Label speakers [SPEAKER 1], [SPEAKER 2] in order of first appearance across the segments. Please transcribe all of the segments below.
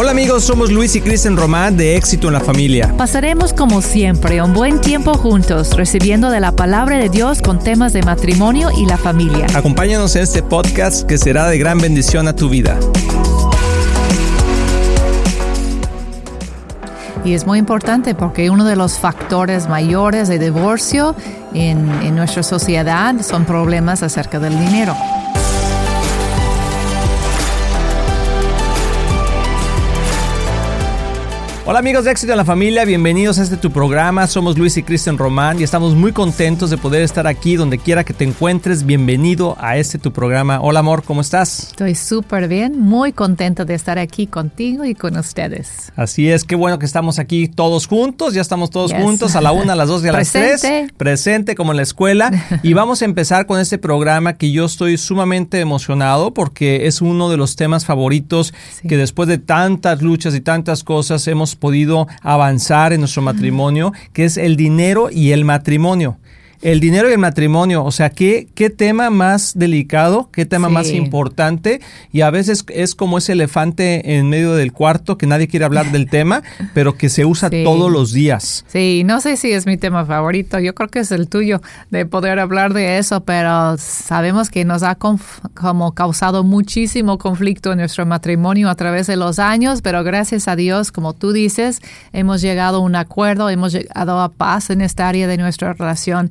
[SPEAKER 1] Hola amigos, somos Luis y Kristen Román de Éxito en la Familia.
[SPEAKER 2] Pasaremos como siempre un buen tiempo juntos, recibiendo de la palabra de Dios con temas de matrimonio y la familia.
[SPEAKER 1] Acompáñanos en este podcast que será de gran bendición a tu vida.
[SPEAKER 2] Y es muy importante porque uno de los factores mayores de divorcio en, en nuestra sociedad son problemas acerca del dinero.
[SPEAKER 1] Hola amigos de Éxito en la Familia, bienvenidos a este tu programa. Somos Luis y Kristen Román y estamos muy contentos de poder estar aquí donde quiera que te encuentres. Bienvenido a este tu programa. Hola amor, ¿cómo estás?
[SPEAKER 2] Estoy súper bien, muy contenta de estar aquí contigo y con ustedes.
[SPEAKER 1] Así es, qué bueno que estamos aquí todos juntos, ya estamos todos juntos a la una, a las dos y a las tres. Presente como en la escuela. y vamos a empezar con este programa que yo estoy sumamente emocionado porque es uno de los temas favoritos que después de tantas luchas y tantas cosas hemos podido avanzar en nuestro matrimonio, que es el dinero y el matrimonio el dinero y el matrimonio, o sea, ¿qué, qué tema más delicado, qué tema más importante y a veces es como ese elefante en medio del cuarto que nadie quiere hablar del tema, pero que se usa todos los días.
[SPEAKER 2] Sí, no sé si es mi tema favorito, yo creo que es el tuyo de poder hablar de eso, pero sabemos que nos ha como causado muchísimo conflicto en nuestro matrimonio a través de los años, pero gracias a Dios, como tú dices, hemos llegado a un acuerdo, hemos llegado a paz en esta área de nuestra relación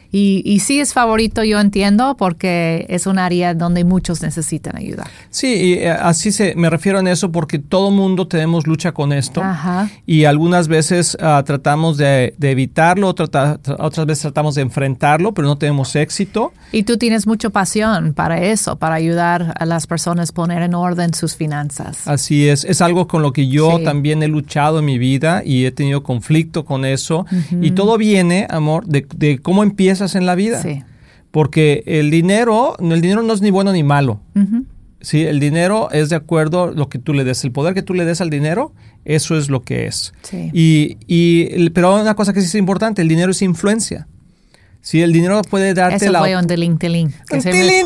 [SPEAKER 2] y, y, sí es favorito, yo entiendo, porque es un área donde muchos necesitan ayuda.
[SPEAKER 1] Sí, y eh, así se, me refiero a eso porque todo mundo tenemos lucha con esto y algunas veces ah, tratamos de, evitarlo, otras veces tratamos de enfrentarlo, pero no tenemos éxito.
[SPEAKER 2] Y tú tienes mucha pasión para eso, para ayudar a las personas a poner en orden sus finanzas.
[SPEAKER 1] Así es, es algo con lo que yo también he luchado en mi vida y he tenido conflicto con eso. Y todo viene, amor, de, de cómo empieza en la vida. Sí. Porque el dinero, el dinero no es ni bueno ni malo. Sí, el dinero es de acuerdo a lo que tú le des. El poder que tú le des al dinero, eso es lo que es. Sí. Y, y, pero una cosa que sí es importante, el dinero es influencia. Sí, el dinero puede darte
[SPEAKER 2] Eso
[SPEAKER 1] la...
[SPEAKER 2] fue un tilín, tilín.
[SPEAKER 1] Que, se, me,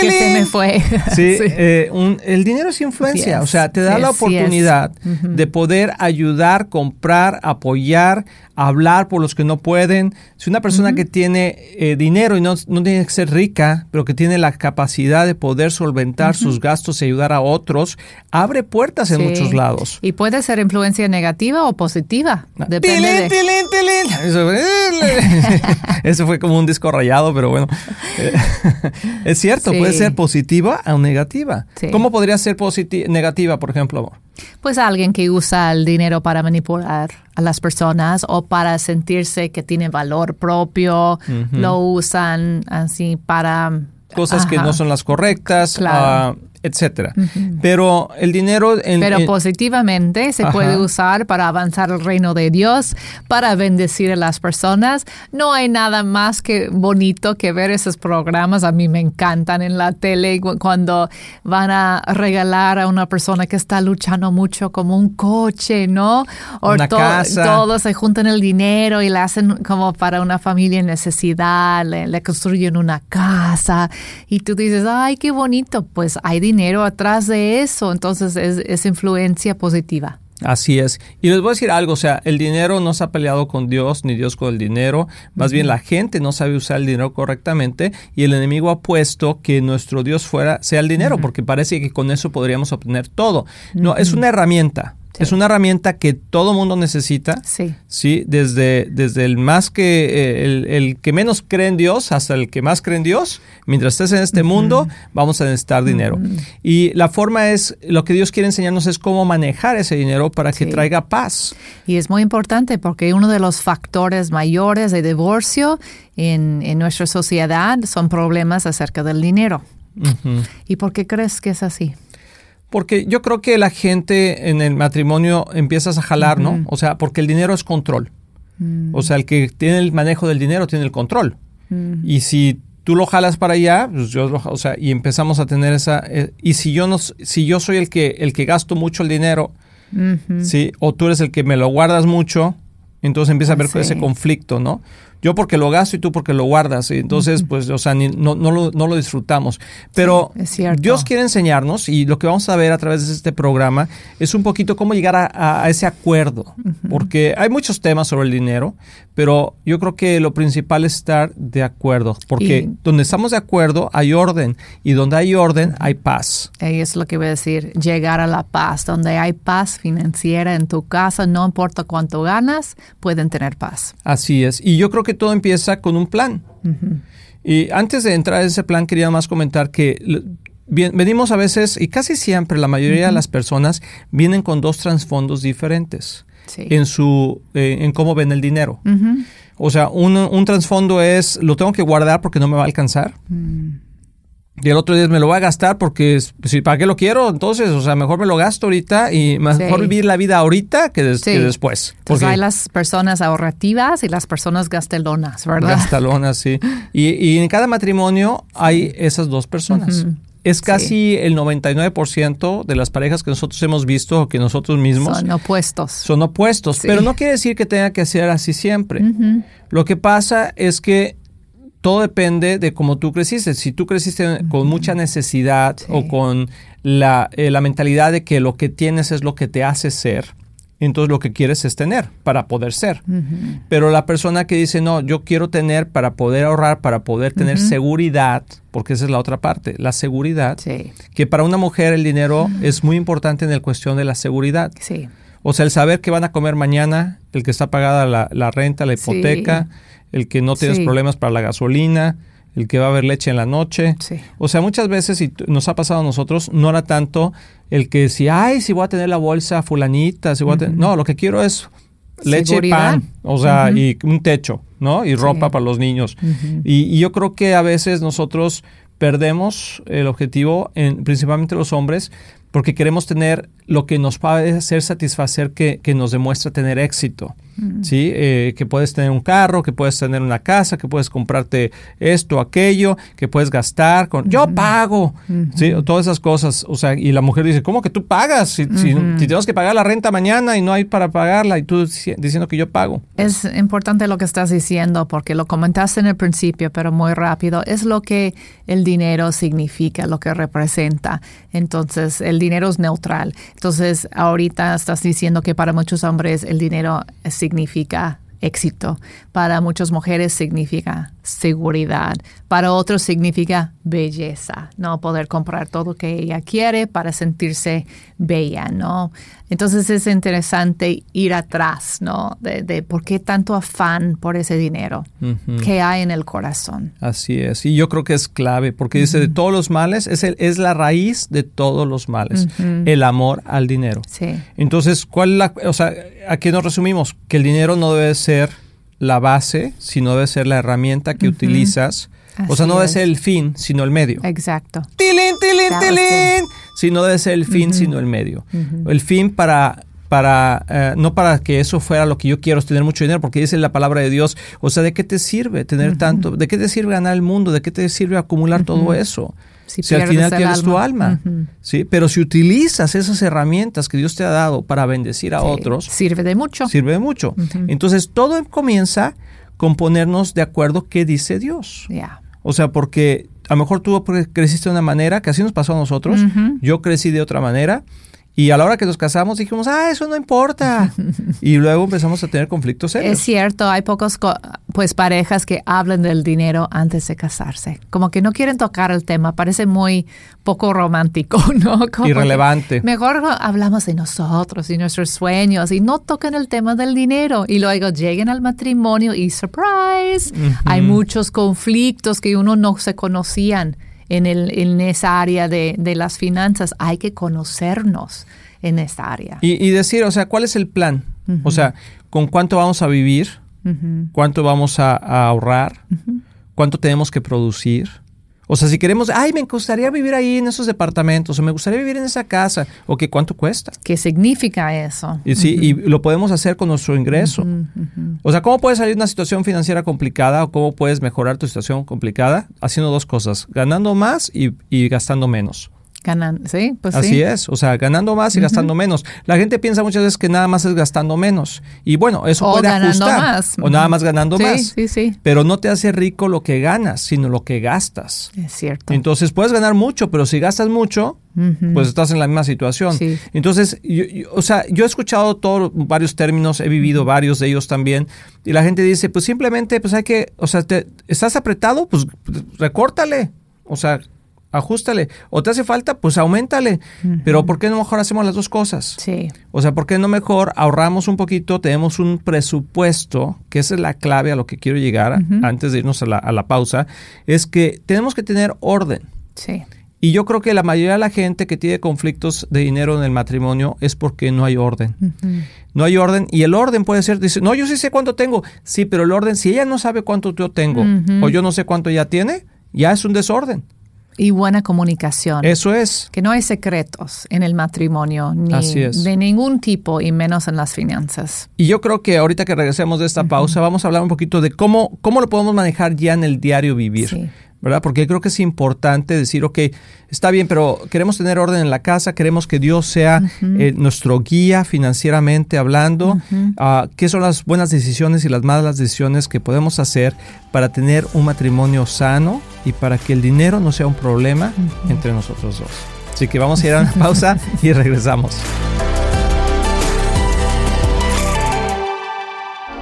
[SPEAKER 2] que se me fue.
[SPEAKER 1] Sí, Eh, un, el dinero es influencia. o sea, te da la oportunidad de poder ayudar, comprar, apoyar, hablar por los que no pueden. Si una persona que tiene eh, dinero y no, no, tiene que ser rica, pero que tiene la capacidad de poder solventar sus gastos y ayudar a otros, abre puertas en muchos lados.
[SPEAKER 2] Y puede ser influencia negativa o positiva. Depende de...
[SPEAKER 1] Eso, eso, fue como un disco rayado, pero bueno. es cierto, puede ser positiva o negativa. ¿Cómo podría ser negativa, por ejemplo?
[SPEAKER 2] Pues alguien que usa el dinero para manipular a las personas o para sentirse que tiene valor propio, lo usan así para...
[SPEAKER 1] Cosas que no son las correctas. Claro. Ah, etcétera. Pero el dinero...
[SPEAKER 2] Pero positivamente se puede usar para avanzar el reino de Dios, para bendecir a las personas. No hay nada más que bonito que ver esos programas. A mí me encantan en la tele cuando van a regalar a una persona que está luchando mucho como un coche, ¿no?
[SPEAKER 1] O una casa.
[SPEAKER 2] Todos se juntan el dinero y le hacen como para una familia en necesidad, le, le construyen una casa y tú dices, ay, qué bonito. Pues hay dinero dinero atrás de eso, entonces es, influencia positiva.
[SPEAKER 1] Así es. Y les voy a decir algo, o sea, el dinero no se ha peleado con Dios, ni Dios con el dinero. Más bien la gente no sabe usar el dinero correctamente y el enemigo ha puesto que nuestro Dios fuera, sea el dinero, porque parece que con eso podríamos obtener todo. No, es una herramienta. Es una herramienta que todo mundo necesita. Sí. Sí, desde, desde el más que, eh, el, que menos cree en Dios hasta el que más cree en Dios. Mientras estés en este mundo, vamos a necesitar dinero. Y la forma es, lo que Dios quiere enseñarnos es cómo manejar ese dinero para que traiga paz.
[SPEAKER 2] Y es muy importante porque uno de los factores mayores de divorcio en, en nuestra sociedad son problemas acerca del dinero. ¿Y por qué crees que es así?
[SPEAKER 1] Porque yo creo que la gente en el matrimonio empiezas a jalar, ¿no? O sea, porque el dinero es control. Mm. O sea, el que tiene el manejo del dinero tiene el control. Mm. Y si tú lo jalas para allá, pues yo, o sea, y empezamos a tener esa. Eh, y si yo no, si yo soy el que el que gasto mucho el dinero, sí, o tú eres el que me lo guardas mucho, entonces empieza a haber ese conflicto, ¿no? Yo porque lo gasto y tú porque lo guardas. Y entonces, pues, o sea, no, no, lo, no, lo, disfrutamos. Pero Dios quiere enseñarnos y lo que vamos a ver a través de este programa es un poquito cómo llegar a, ese acuerdo. Porque hay muchos temas sobre el dinero, pero yo creo que lo principal es estar de acuerdo. Porque donde estamos de acuerdo hay orden y donde hay orden hay paz.
[SPEAKER 2] Y es lo que voy a decir, llegar a la paz. Donde hay paz financiera en tu casa, no importa cuánto ganas, pueden tener paz.
[SPEAKER 1] Así es. Y yo creo que todo empieza con un plan. Y antes de entrar a ese plan, quería más comentar que venimos a veces, y casi siempre la mayoría de las personas vienen con dos trasfondos diferentes en, su, eh, en cómo ven el dinero. O sea, un, un trasfondo es, lo tengo que guardar porque no me va a alcanzar. Mm. Y el otro día me lo voy a gastar porque, si ¿para qué lo quiero? Entonces, o sea, mejor me lo gasto ahorita y mejor vivir la vida ahorita que, después.
[SPEAKER 2] Porque hay las personas ahorrativas y las personas gastelonas, ¿verdad?
[SPEAKER 1] Gastelonas, sí. Y, en cada matrimonio hay esas dos personas. Es casi el 99% de las parejas que nosotros hemos visto o que nosotros mismos...
[SPEAKER 2] Son opuestos.
[SPEAKER 1] Son opuestos, pero no quiere decir que tenga que ser así siempre. Lo que pasa es que todo depende de cómo tú creciste. Si tú creciste con mucha necesidad o con la, eh, la, mentalidad de que lo que tienes es lo que te hace ser, entonces lo que quieres es tener para poder ser. Pero la persona que dice, no, yo quiero tener para poder ahorrar, para poder tener seguridad, porque esa es la otra parte, la seguridad, que para una mujer el dinero es muy importante en la cuestión de la seguridad. O sea, el saber que van a comer mañana, el que está pagada la, la renta, la hipoteca el que no tienes problemas para la gasolina, el que va a haber leche en la noche. O sea, muchas veces, y nos ha pasado a nosotros, no era tanto el que si, ay, si voy a tener la bolsa fulanita, si voy a tener... No, lo que quiero es leche y pan, o sea, y un techo, ¿no? Y ropa para los niños. y, y, yo creo que a veces nosotros perdemos el objetivo, en, principalmente los hombres, porque queremos tener lo que nos puede hacer satisfacer que, que nos demuestra tener éxito. Mm. ¿sí? Eh, que puedes tener un carro, que puedes tener una casa, que puedes comprarte esto, aquello, que puedes gastar con... Yo pago, ¿sí? Todas esas cosas. O sea, y la mujer dice, ¿cómo que tú pagas? Si, si, tenemos que pagar la renta mañana y no hay para pagarla y tú diciendo que yo pago.
[SPEAKER 2] Es importante lo que estás diciendo porque lo comentaste en el principio, pero muy rápido. Es lo que el dinero significa, lo que representa. Entonces, el dinero es neutral. Entonces, ahorita estás diciendo que para muchos hombres el dinero significa éxito. Para muchas mujeres significa seguridad. Para otros significa belleza, ¿no? Poder comprar todo que ella quiere para sentirse bella, ¿no? Entonces es interesante ir atrás, ¿no? De, por qué tanto afán por ese dinero que hay en el corazón.
[SPEAKER 1] Así es. Y yo creo que es clave porque dice de todos los males, es, el, es la raíz de todos los males, el amor al dinero.
[SPEAKER 2] Sí.
[SPEAKER 1] Entonces, ¿cuál la, o sea, ¿a qué nos resumimos? Que el dinero no debe ser la base, sino debe ser la herramienta que utilizas. o sea, no debe ser el fin, sino el medio.
[SPEAKER 2] Exacto.
[SPEAKER 1] ¡Tilín, tilín, tilín! Sí, no debe ser el fin, sino el medio. El fin para para eh, no para que eso fuera lo que yo quiero, es tener mucho dinero, porque dice la palabra de Dios, o sea, ¿de qué te sirve tener tanto? ¿De qué te sirve ganar el mundo? ¿De qué te sirve acumular todo eso? Si, al final tienes tu alma, ¿sí? Pero si utilizas esas herramientas que Dios te ha dado para bendecir a otros,
[SPEAKER 2] sirve de mucho.
[SPEAKER 1] Sirve de mucho. Entonces todo comienza con ponernos de acuerdo qué dice Dios. O sea, porque a lo mejor tú creciste de una manera, que así nos pasó a nosotros, yo crecí de otra manera, y a la hora que nos casamos dijimos, ah, eso no importa. y luego empezamos a tener conflictos serios.
[SPEAKER 2] Es cierto, hay pocos pues parejas que hablan del dinero antes de casarse. Como que no quieren tocar el tema, parece muy poco romántico, ¿no?
[SPEAKER 1] Irrelevante.
[SPEAKER 2] Mejor hablamos de nosotros y nuestros sueños y no tocan el tema del dinero. Y luego lleguen al matrimonio y surprise, hay muchos conflictos que uno no se conocían en, el, en esa área de, de las finanzas. Hay que conocernos en esa área.
[SPEAKER 1] Y, decir, o sea, ¿cuál es el plan? O sea, ¿con cuánto vamos a vivir? ¿Cuánto vamos a, ahorrar? ¿Cuánto tenemos que producir? O sea, si queremos, ay, me gustaría vivir ahí en esos departamentos, o me gustaría vivir en esa casa, o que cuánto cuesta.
[SPEAKER 2] ¿Qué significa eso?
[SPEAKER 1] Y sí, y lo podemos hacer con nuestro ingreso. O sea, ¿cómo puedes salir de una situación financiera complicada o cómo puedes mejorar tu situación complicada? Haciendo dos cosas, ganando más y, y gastando menos.
[SPEAKER 2] Ganan, sí, pues
[SPEAKER 1] Así es, o sea, ganando más y gastando menos. La gente piensa muchas veces que nada más es gastando menos. Y bueno, eso
[SPEAKER 2] o
[SPEAKER 1] puede
[SPEAKER 2] ganando
[SPEAKER 1] ajustar.
[SPEAKER 2] más.
[SPEAKER 1] O nada más ganando
[SPEAKER 2] sí,
[SPEAKER 1] más.
[SPEAKER 2] Sí, sí,
[SPEAKER 1] Pero no te hace rico lo que ganas, sino lo que gastas.
[SPEAKER 2] Es cierto.
[SPEAKER 1] Entonces puedes ganar mucho, pero si gastas mucho, pues estás en la misma situación.
[SPEAKER 2] Sí.
[SPEAKER 1] Entonces, yo- yo- o sea, yo he escuchado todos varios términos, he vivido varios de ellos también, y la gente dice, pues simplemente, pues hay que, o sea, te, estás apretado, pues recórtale, o sea, ajustale, o te hace falta, pues aumentale, pero ¿por qué no mejor hacemos las dos cosas?
[SPEAKER 2] Sí.
[SPEAKER 1] O sea, ¿por qué no mejor ahorramos un poquito, tenemos un presupuesto, que esa es la clave a lo que quiero llegar antes de irnos a la, a la pausa, es que tenemos que tener orden.
[SPEAKER 2] Sí.
[SPEAKER 1] Y yo creo que la mayoría de la gente que tiene conflictos de dinero en el matrimonio es porque no hay orden. No hay orden y el orden puede ser, dice, no, yo sí sé cuánto tengo. Sí, pero el orden, si ella no sabe cuánto yo tengo o yo no sé cuánto ella tiene, ya es un desorden.
[SPEAKER 2] Y buena comunicación.
[SPEAKER 1] Eso es.
[SPEAKER 2] que no hay secretos en el matrimonio, ni
[SPEAKER 1] Así es.
[SPEAKER 2] de ningún tipo, y menos en las finanzas.
[SPEAKER 1] Y yo creo que ahorita que regresemos de esta pausa, vamos a hablar un poquito de cómo, cómo lo podemos manejar ya en el diario vivir.
[SPEAKER 2] Sí.
[SPEAKER 1] ¿Verdad? Porque creo que es importante decir, ok, está bien, pero queremos tener orden en la casa, queremos que Dios sea eh, nuestro guía financieramente hablando. Ah, ¿Qué son las buenas decisiones y las malas decisiones que podemos hacer para tener un matrimonio sano y para que el dinero no sea un problema entre nosotros dos? Así que vamos a ir a una pausa y regresamos.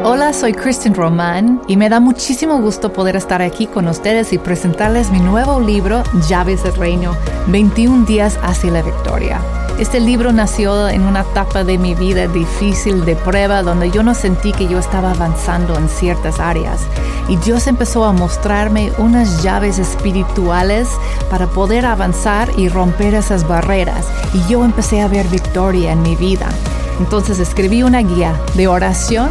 [SPEAKER 2] Hola, soy Kristen Román y me da muchísimo gusto poder estar aquí con ustedes y presentarles mi nuevo libro, Llaves del Reino, 21 días hacia la victoria. Este libro nació en una etapa de mi vida difícil de prueba donde yo no sentí que yo estaba avanzando en ciertas áreas y Dios empezó a mostrarme unas llaves espirituales para poder avanzar y romper esas barreras y yo empecé a ver victoria en mi vida. Entonces escribí una guía de oración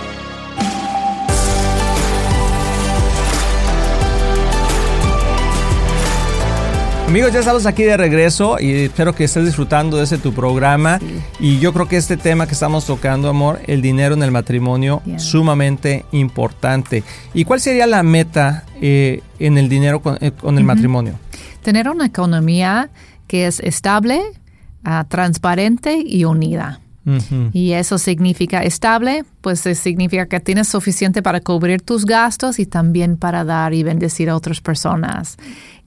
[SPEAKER 1] Amigos, ya estamos aquí de regreso y espero que estés disfrutando de este tu programa. Y yo creo que este tema que estamos tocando, amor, el dinero en el matrimonio,
[SPEAKER 2] Bien.
[SPEAKER 1] sumamente importante. ¿Y cuál sería la meta eh, en el dinero con, eh, con el matrimonio?
[SPEAKER 2] Tener una economía que es estable, ah, transparente y unida. Y eso significa estable, pues eh, significa que tienes suficiente para cubrir tus gastos y también para dar y bendecir a otras personas.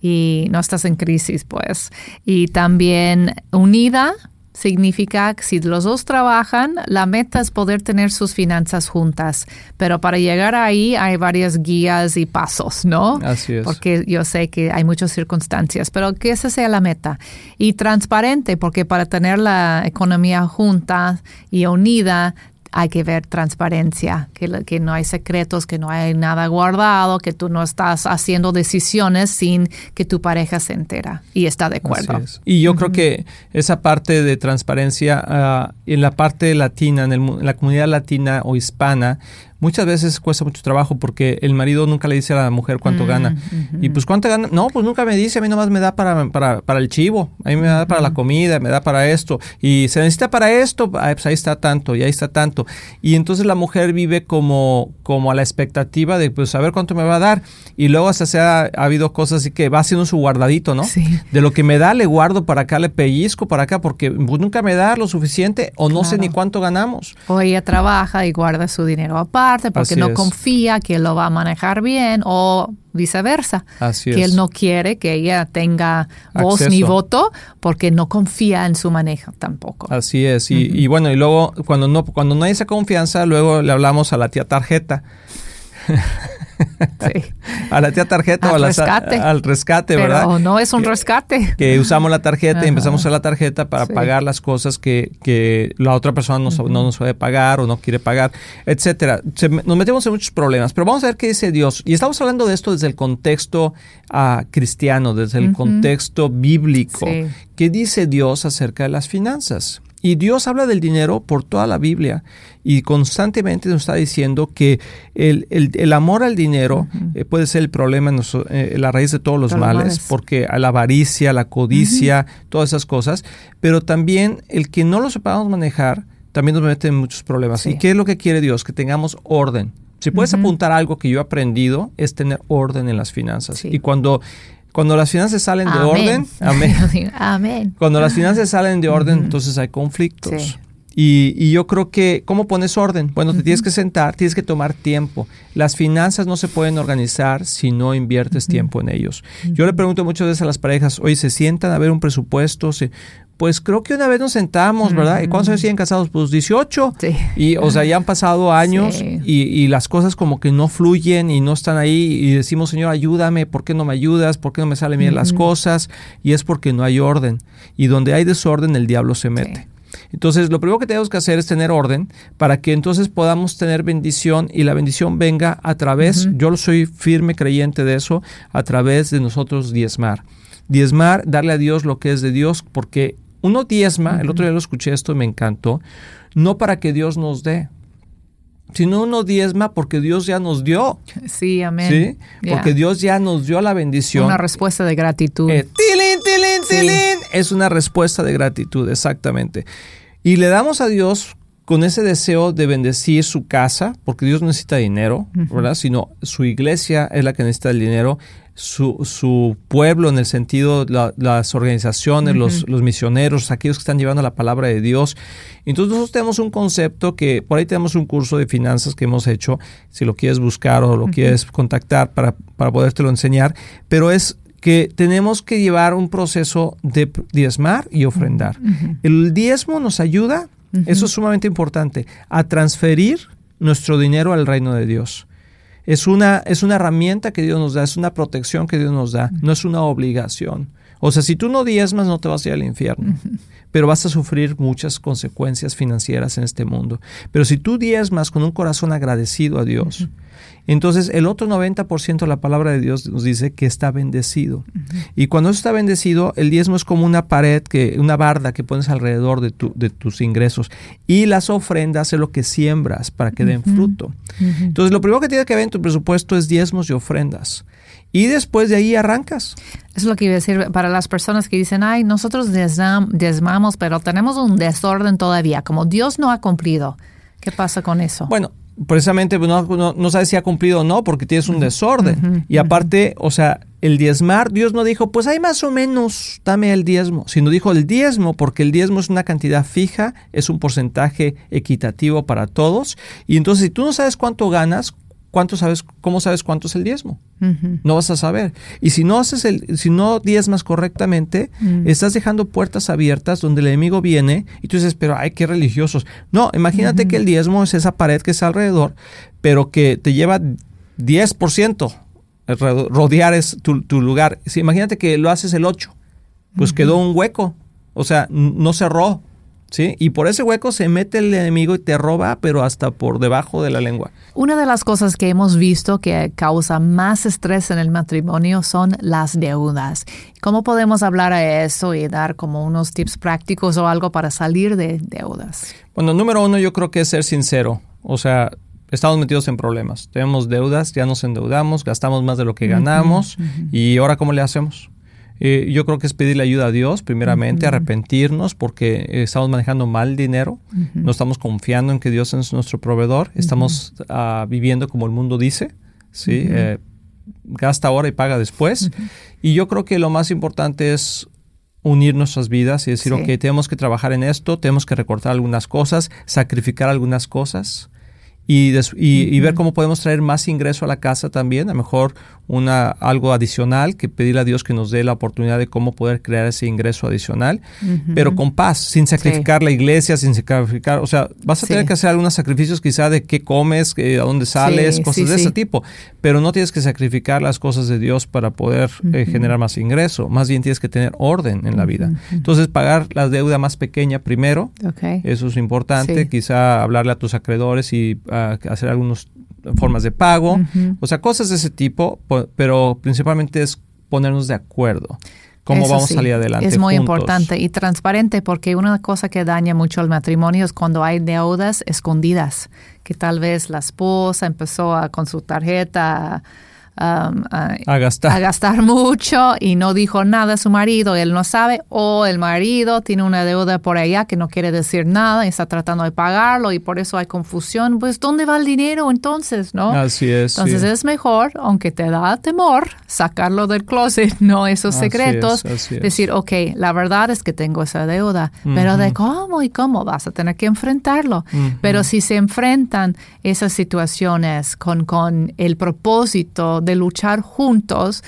[SPEAKER 2] Y no estás en crisis, pues. Y también unida significa que si los dos trabajan, la meta es poder tener sus finanzas juntas. Pero para llegar ahí hay varias guías y pasos, ¿no?
[SPEAKER 1] Así es.
[SPEAKER 2] Porque yo sé que hay muchas circunstancias, pero que esa sea la meta. Y transparente, porque para tener la economía junta y unida, hay que ver transparencia, que, que no hay secretos, que no hay nada guardado, que tú no estás haciendo decisiones sin que tu pareja se entera y está de acuerdo.
[SPEAKER 1] Y yo creo que esa parte de transparencia ah, en la parte latina, en, el en la comunidad latina o hispana, muchas veces cuesta mucho trabajo porque el marido nunca le dice a la mujer cuánto gana. Y pues cuánto gana, no, pues nunca me dice, a mí nomás me da para, para, para el chivo, a mí me da para la comida, me da para esto. Y se necesita para esto, ah, pues ahí está tanto, y ahí está tanto. Y entonces la mujer vive como, como a la expectativa de pues saber cuánto me va a dar. Y luego hasta se ha, ha habido cosas así que va haciendo su guardadito, ¿no?
[SPEAKER 2] Sí.
[SPEAKER 1] De lo que me da le guardo para acá, le pellizco para acá, porque pues, nunca me da lo suficiente o no sé ni cuánto ganamos.
[SPEAKER 2] O ella trabaja y guarda su dinero aparte porque
[SPEAKER 1] Así
[SPEAKER 2] no
[SPEAKER 1] es.
[SPEAKER 2] confía que él lo va a manejar bien o viceversa.
[SPEAKER 1] Así
[SPEAKER 2] que
[SPEAKER 1] es.
[SPEAKER 2] él no quiere que ella tenga voz ni voto porque no confía en su manejo tampoco.
[SPEAKER 1] Así es. Y, y bueno, y luego cuando no, cuando no hay esa confianza, luego le hablamos a la tía tarjeta.
[SPEAKER 2] Sí.
[SPEAKER 1] A la tía tarjeta o a
[SPEAKER 2] Al
[SPEAKER 1] la-
[SPEAKER 2] rescate.
[SPEAKER 1] al rescate,
[SPEAKER 2] Pero
[SPEAKER 1] ¿verdad?
[SPEAKER 2] no es un
[SPEAKER 1] Que-
[SPEAKER 2] rescate.
[SPEAKER 1] que usamos la tarjeta y empezamos a usar la tarjeta para
[SPEAKER 2] Sí.
[SPEAKER 1] pagar las cosas que, que la otra persona no, no nos puede pagar o no quiere pagar, etcétera. Se- nos metemos en muchos problemas, pero vamos a ver qué dice Dios. Y estamos hablando de esto desde el contexto ah, cristiano, desde el contexto bíblico.
[SPEAKER 2] Sí.
[SPEAKER 1] ¿Qué dice Dios acerca de las finanzas? Y Dios habla del dinero por toda la Biblia y constantemente nos está diciendo que el, el, amor al dinero eh, puede ser el problema, eh, la raíz de todos los, males, porque a la avaricia, la codicia, todas esas cosas, pero también el que no lo sepamos manejar también nos mete en muchos problemas. ¿Y qué es lo que quiere Dios? Que tengamos orden. Si puedes apuntar algo que yo he aprendido, es tener orden en las finanzas. Y cuando cuando las finanzas salen de orden, amén. Cuando las finanzas salen de orden, entonces hay conflictos. Y, yo creo que, ¿cómo pones orden? Bueno, te tienes que sentar, tienes que tomar tiempo. Las finanzas no se pueden organizar si no inviertes tiempo en ellos. Yo le pregunto muchas veces a las parejas, oye, ¿se sientan a ver un presupuesto? Pues creo que una vez nos sentamos, ¿verdad? ¿Y cuántos años siguen casados? Pues 18. Sí. Y, o sea, ya han pasado años y, las cosas como que no fluyen y no están ahí y decimos, Señor, ayúdame, ¿por qué no me ayudas? ¿Por qué no me salen bien las cosas? Y es porque no hay orden. Y donde hay desorden, el diablo se mete. Entonces, lo primero que tenemos que hacer es tener orden para que entonces podamos tener bendición y la bendición venga a través, yo soy firme creyente de eso, a través de nosotros diezmar. Diezmar, darle a Dios lo que es de Dios, porque uno diezma, el otro día lo escuché esto y me encantó, no para que Dios nos dé, sino uno diezma porque Dios ya nos dio.
[SPEAKER 2] Sí, amén.
[SPEAKER 1] ¿Sí? Porque Dios ya nos dio la bendición.
[SPEAKER 2] Una respuesta de gratitud.
[SPEAKER 1] Eh, tilín, tilín, tilín. Es una respuesta de gratitud, exactamente. Y le damos a Dios con ese deseo de bendecir su casa, porque Dios necesita dinero, ¿verdad? Sino su iglesia es la que necesita el dinero su, su pueblo en el sentido, de las organizaciones, los, los, misioneros, aquellos que están llevando la palabra de Dios. Entonces nosotros tenemos un concepto que por ahí tenemos un curso de finanzas que hemos hecho, si lo quieres buscar o lo quieres contactar para, para podértelo enseñar, pero es que tenemos que llevar un proceso de diezmar y ofrendar. El diezmo nos ayuda, eso es sumamente importante, a transferir nuestro dinero al reino de Dios. Es una, es una herramienta que Dios nos da, es una protección que Dios nos da, no es una obligación. O sea, si tú no diezmas, no te vas a ir al infierno, pero vas a sufrir muchas consecuencias financieras en este mundo. Pero si tú diezmas con un corazón agradecido a Dios, entonces el otro 90% de la palabra de Dios nos dice que está bendecido. Y cuando eso está bendecido, el diezmo es como una pared, que, una barda que pones alrededor de, tu, de tus ingresos. Y las ofrendas es lo que siembras para que den fruto. Entonces lo primero que tiene que ver en tu presupuesto es diezmos y ofrendas. Y después de ahí arrancas.
[SPEAKER 2] Es lo que iba a decir para las personas que dicen, ay, nosotros diezmamos, pero tenemos un desorden todavía, como Dios no ha cumplido. ¿Qué pasa con eso?
[SPEAKER 1] Bueno, precisamente pues, no, no, sabes si ha cumplido o no porque tienes un desorden. y aparte, o sea, el diezmar, Dios no dijo, pues hay más o menos, dame el diezmo, sino dijo el diezmo porque el diezmo es una cantidad fija, es un porcentaje equitativo para todos. Y entonces si tú no sabes cuánto ganas, ¿cuánto sabes, ¿cómo sabes cuánto es el diezmo? No vas a saber. Y si no haces el, si no diezmas correctamente, mm. estás dejando puertas abiertas donde el enemigo viene y tú dices, pero ay, qué religiosos. No, imagínate que el diezmo es esa pared que está alrededor, pero que te lleva 10% rodear es tu, lugar. Si, imagínate que lo haces el 8, pues quedó un hueco. O sea, no cerró. ¿Sí? Y por ese hueco se mete el enemigo y te roba, pero hasta por debajo de la lengua.
[SPEAKER 2] Una de las cosas que hemos visto que causa más estrés en el matrimonio son las deudas. ¿Cómo podemos hablar a eso y dar como unos tips prácticos o algo para salir de deudas?
[SPEAKER 1] Bueno, número uno yo creo que es ser sincero. O sea, estamos metidos en problemas. Tenemos deudas, ya nos endeudamos, gastamos más de lo que ganamos y ahora ¿cómo le hacemos? Eh, yo creo que es pedirle ayuda a Dios, primeramente, arrepentirnos porque estamos manejando mal dinero, no estamos confiando en que Dios es nuestro proveedor, estamos ah, viviendo como el mundo dice, ¿sí? Eh, gasta ahora y paga después. Y yo creo que lo más importante es unir nuestras vidas y decir, ok, tenemos que trabajar en esto, tenemos que recortar algunas cosas, sacrificar algunas cosas y, y, ver cómo podemos traer más ingreso a la casa también, a lo mejor una, algo adicional, que pedirle a Dios que nos dé la oportunidad de cómo poder crear ese ingreso adicional, pero con paz, sin sacrificar la iglesia, sin sacrificar, o sea, vas a tener que hacer algunos sacrificios quizá de qué comes, a dónde sales, cosas de ese tipo, pero no tienes que sacrificar las cosas de Dios para poder eh, generar más ingreso, más bien tienes que tener orden en la vida. Entonces, pagar la deuda más pequeña primero, eso es importante, quizá hablarle a tus acreedores y ah, hacer algunas formas de pago, o sea, cosas de ese tipo, pero principalmente es ponernos de acuerdo. cómo vamos a salir adelante.
[SPEAKER 2] Es muy importante y transparente porque una cosa que daña mucho el matrimonio es cuando hay deudas escondidas, que tal vez la esposa empezó a, con su tarjeta Um,
[SPEAKER 1] a, gastar.
[SPEAKER 2] a gastar mucho y no dijo nada a su marido, él no sabe, o el marido tiene una deuda por allá que no quiere decir nada y está tratando de pagarlo y por eso hay confusión, pues ¿dónde va el dinero entonces? ¿no?
[SPEAKER 1] Así es.
[SPEAKER 2] Entonces es mejor, aunque te da temor, sacarlo del closet, no esos secretos, decir, ok, la verdad es que tengo esa deuda, pero de cómo y cómo vas a tener que enfrentarlo. Pero si se enfrentan esas situaciones con, con el propósito de luchar juntos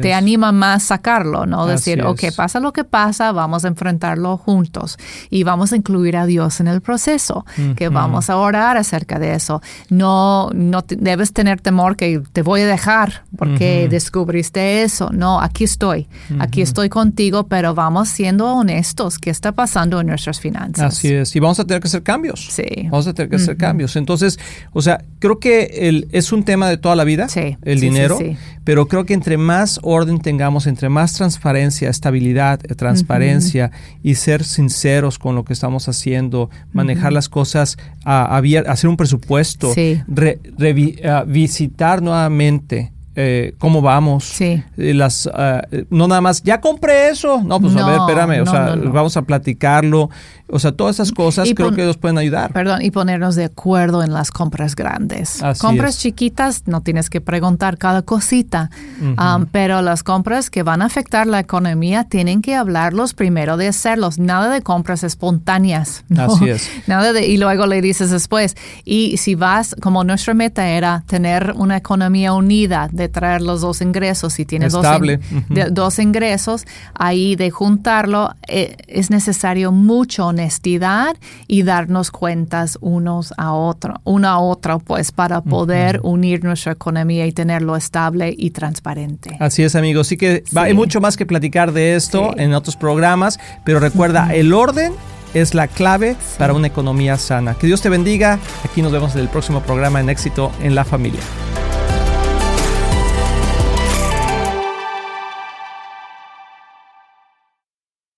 [SPEAKER 2] te, anima más sacarlo, ¿no? Decir, ok, pasa lo que pasa, vamos a enfrentarlo juntos y vamos a incluir a Dios en el proceso, que vamos a orar acerca de eso. No, no debes tener temor que te voy a dejar porque descubriste eso. No, aquí estoy, aquí estoy contigo, pero vamos siendo honestos. ¿Qué está pasando en nuestras finanzas?
[SPEAKER 1] Así es, y vamos a tener que hacer cambios.
[SPEAKER 2] Sí.
[SPEAKER 1] Vamos a tener que hacer cambios. Entonces, o sea, creo que el, es un tema de toda la vida,
[SPEAKER 2] sí.
[SPEAKER 1] el dinero pero creo que entre más orden tengamos, entre más transparencia, estabilidad, eh, transparencia y ser sinceros con lo que estamos haciendo, manejar las cosas, a, hacer un presupuesto, revisitar nuevamente eh, cómo vamos.
[SPEAKER 2] Sí.
[SPEAKER 1] Eh, las, ah, no nada más, ya compré eso. No, pues a ver, espérame, o sea, vamos a platicarlo. O sea, todas esas cosas creo que nos pueden ayudar.
[SPEAKER 2] Perdón, y ponernos de acuerdo en las compras grandes. compras chiquitas, no tienes que preguntar cada cosita, um, pero las compras que van a afectar la economía tienen que hablarlos primero de hacerlos. Nada de compras espontáneas.
[SPEAKER 1] Así es.
[SPEAKER 2] Nada de, y luego le dices después. Y si vas, como nuestra meta era tener una economía unida, de traer los dos ingresos, si tienes dos, dos, ingresos, ahí de juntarlo, eh, es necesario mucho honestidad y darnos cuentas unos a otro, uno a otro, pues para poder unir nuestra economía y tenerlo estable y transparente.
[SPEAKER 1] Así es, amigos. Sí que hay mucho más que platicar de esto en otros programas, pero recuerda, el orden es la clave para una economía sana. Que Dios te bendiga. Aquí nos vemos en el próximo programa en Éxito en la Familia.